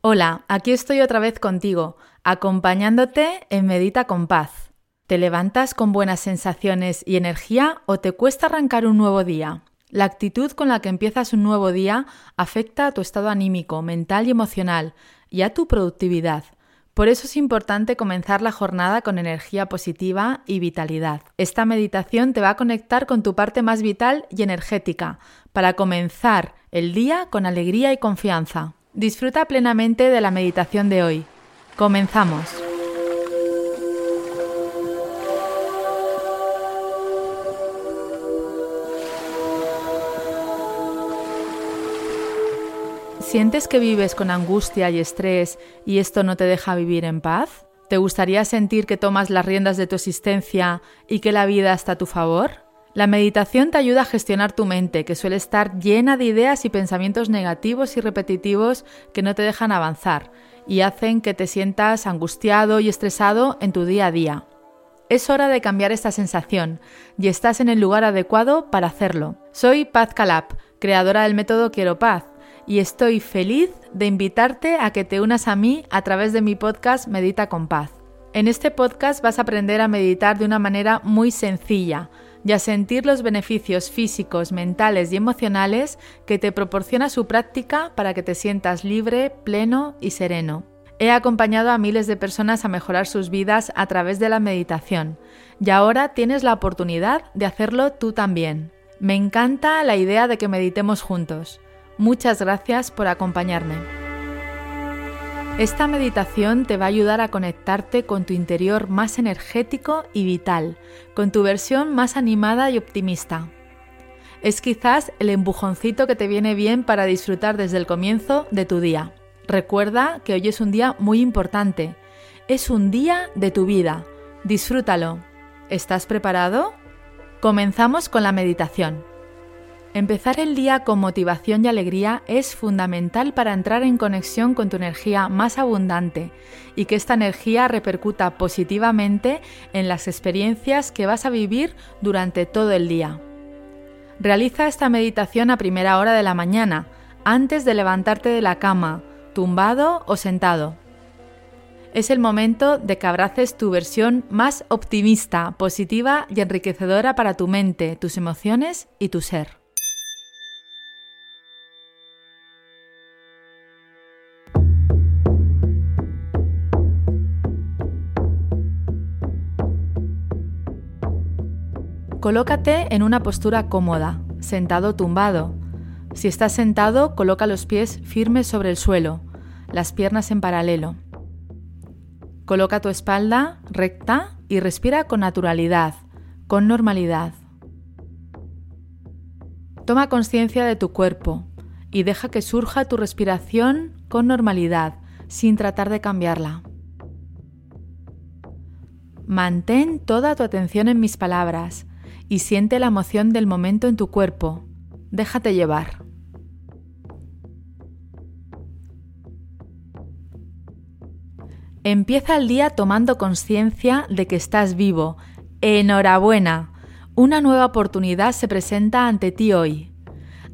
Hola, aquí estoy otra vez contigo, acompañándote en Medita con Paz. ¿Te levantas con buenas sensaciones y energía o te cuesta arrancar un nuevo día? La actitud con la que empiezas un nuevo día afecta a tu estado anímico, mental y emocional y a tu productividad. Por eso es importante comenzar la jornada con energía positiva y vitalidad. Esta meditación te va a conectar con tu parte más vital y energética para comenzar el día con alegría y confianza. Disfruta plenamente de la meditación de hoy. Comenzamos. ¿Sientes que vives con angustia y estrés y esto no te deja vivir en paz? ¿Te gustaría sentir que tomas las riendas de tu existencia y que la vida está a tu favor? La meditación te ayuda a gestionar tu mente, que suele estar llena de ideas y pensamientos negativos y repetitivos que no te dejan avanzar y hacen que te sientas angustiado y estresado en tu día a día. Es hora de cambiar esta sensación y estás en el lugar adecuado para hacerlo. Soy Paz Calap, creadora del método Quiero Paz y estoy feliz de invitarte a que te unas a mí a través de mi podcast Medita con Paz. En este podcast vas a aprender a meditar de una manera muy sencilla y a sentir los beneficios físicos, mentales y emocionales que te proporciona su práctica para que te sientas libre, pleno y sereno. He acompañado a miles de personas a mejorar sus vidas a través de la meditación y ahora tienes la oportunidad de hacerlo tú también. Me encanta la idea de que meditemos juntos. Muchas gracias por acompañarme. Esta meditación te va a ayudar a conectarte con tu interior más energético y vital, con tu versión más animada y optimista. Es quizás el empujoncito que te viene bien para disfrutar desde el comienzo de tu día. Recuerda que hoy es un día muy importante. Es un día de tu vida. Disfrútalo. ¿Estás preparado? Comenzamos con la meditación. Empezar el día con motivación y alegría es fundamental para entrar en conexión con tu energía más abundante y que esta energía repercuta positivamente en las experiencias que vas a vivir durante todo el día. Realiza esta meditación a primera hora de la mañana, antes de levantarte de la cama, tumbado o sentado. Es el momento de que abraces tu versión más optimista, positiva y enriquecedora para tu mente, tus emociones y tu ser. Colócate en una postura cómoda, sentado o tumbado. Si estás sentado, coloca los pies firmes sobre el suelo, las piernas en paralelo. Coloca tu espalda recta y respira con naturalidad, con normalidad. Toma conciencia de tu cuerpo y deja que surja tu respiración con normalidad, sin tratar de cambiarla. Mantén toda tu atención en mis palabras y siente la emoción del momento en tu cuerpo. Déjate llevar. Empieza el día tomando conciencia de que estás vivo. Enhorabuena. Una nueva oportunidad se presenta ante ti hoy.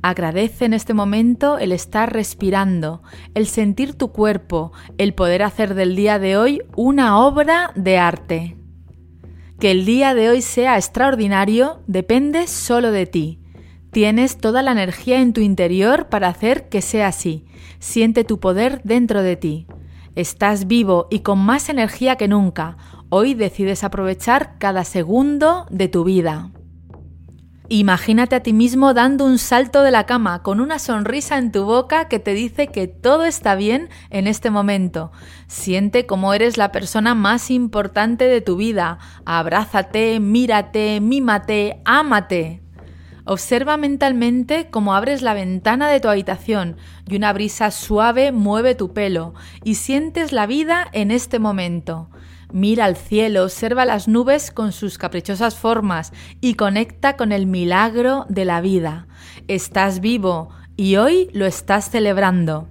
Agradece en este momento el estar respirando, el sentir tu cuerpo, el poder hacer del día de hoy una obra de arte. Que el día de hoy sea extraordinario depende solo de ti. Tienes toda la energía en tu interior para hacer que sea así. Siente tu poder dentro de ti. Estás vivo y con más energía que nunca. Hoy decides aprovechar cada segundo de tu vida. Imagínate a ti mismo dando un salto de la cama con una sonrisa en tu boca que te dice que todo está bien en este momento. Siente como eres la persona más importante de tu vida. Abrázate, mírate, mímate, ámate. Observa mentalmente cómo abres la ventana de tu habitación y una brisa suave mueve tu pelo y sientes la vida en este momento. Mira al cielo, observa las nubes con sus caprichosas formas y conecta con el milagro de la vida. Estás vivo y hoy lo estás celebrando.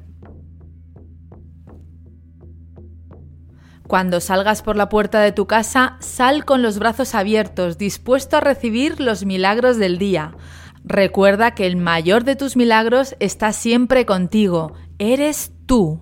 Cuando salgas por la puerta de tu casa, sal con los brazos abiertos, dispuesto a recibir los milagros del día. Recuerda que el mayor de tus milagros está siempre contigo. Eres tú.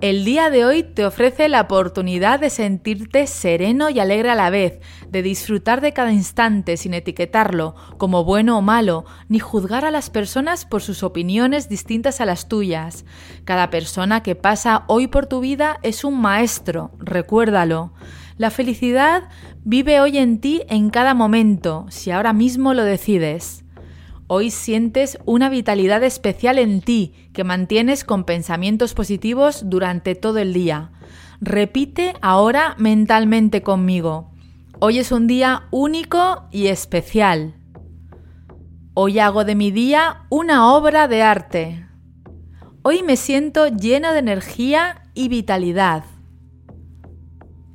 El día de hoy te ofrece la oportunidad de sentirte sereno y alegre a la vez, de disfrutar de cada instante sin etiquetarlo como bueno o malo, ni juzgar a las personas por sus opiniones distintas a las tuyas. Cada persona que pasa hoy por tu vida es un maestro, recuérdalo. La felicidad vive hoy en ti en cada momento, si ahora mismo lo decides. Hoy sientes una vitalidad especial en ti que mantienes con pensamientos positivos durante todo el día. Repite ahora mentalmente conmigo. Hoy es un día único y especial. Hoy hago de mi día una obra de arte. Hoy me siento lleno de energía y vitalidad.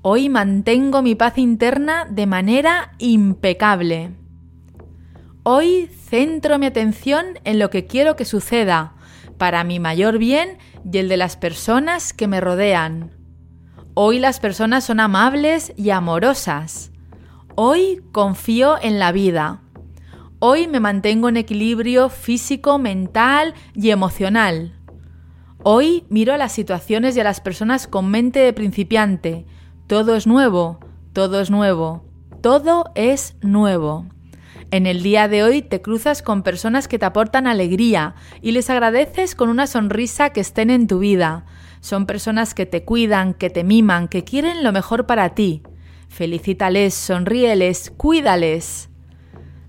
Hoy mantengo mi paz interna de manera impecable. Hoy centro mi atención en lo que quiero que suceda, para mi mayor bien y el de las personas que me rodean. Hoy las personas son amables y amorosas. Hoy confío en la vida. Hoy me mantengo en equilibrio físico, mental y emocional. Hoy miro a las situaciones y a las personas con mente de principiante. Todo es nuevo, todo es nuevo, todo es nuevo. En el día de hoy te cruzas con personas que te aportan alegría y les agradeces con una sonrisa que estén en tu vida. Son personas que te cuidan, que te miman, que quieren lo mejor para ti. Felicítales, sonríeles, cuídales.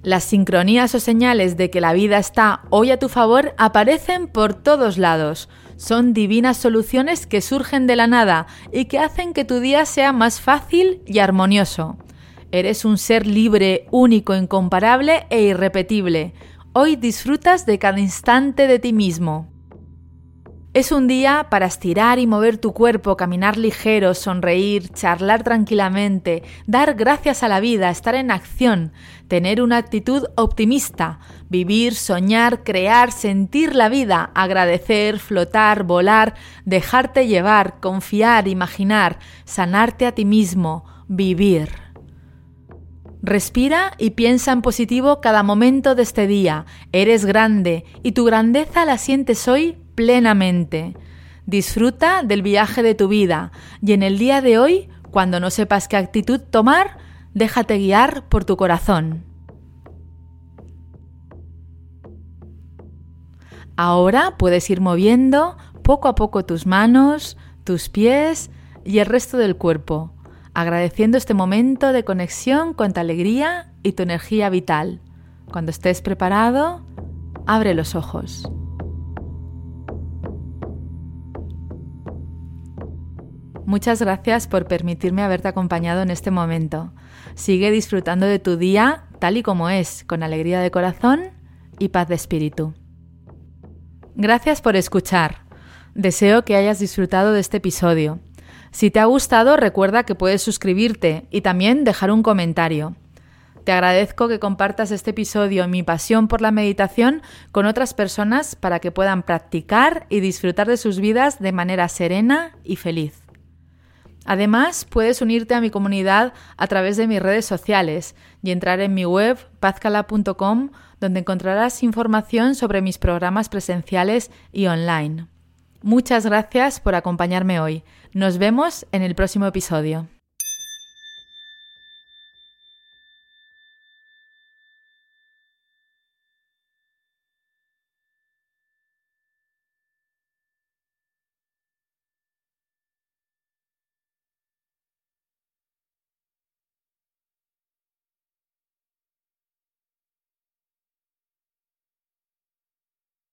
Las sincronías o señales de que la vida está hoy a tu favor aparecen por todos lados. Son divinas soluciones que surgen de la nada y que hacen que tu día sea más fácil y armonioso. Eres un ser libre, único, incomparable e irrepetible. Hoy disfrutas de cada instante de ti mismo. Es un día para estirar y mover tu cuerpo, caminar ligero, sonreír, charlar tranquilamente, dar gracias a la vida, estar en acción, tener una actitud optimista, vivir, soñar, crear, sentir la vida, agradecer, flotar, volar, dejarte llevar, confiar, imaginar, sanarte a ti mismo, vivir. Respira y piensa en positivo cada momento de este día. Eres grande y tu grandeza la sientes hoy plenamente. Disfruta del viaje de tu vida y en el día de hoy, cuando no sepas qué actitud tomar, déjate guiar por tu corazón. Ahora puedes ir moviendo poco a poco tus manos, tus pies y el resto del cuerpo agradeciendo este momento de conexión con tu alegría y tu energía vital. Cuando estés preparado, abre los ojos. Muchas gracias por permitirme haberte acompañado en este momento. Sigue disfrutando de tu día tal y como es, con alegría de corazón y paz de espíritu. Gracias por escuchar. Deseo que hayas disfrutado de este episodio. Si te ha gustado, recuerda que puedes suscribirte y también dejar un comentario. Te agradezco que compartas este episodio Mi pasión por la meditación con otras personas para que puedan practicar y disfrutar de sus vidas de manera serena y feliz. Además, puedes unirte a mi comunidad a través de mis redes sociales y entrar en mi web pazcala.com donde encontrarás información sobre mis programas presenciales y online. Muchas gracias por acompañarme hoy. Nos vemos en el próximo episodio.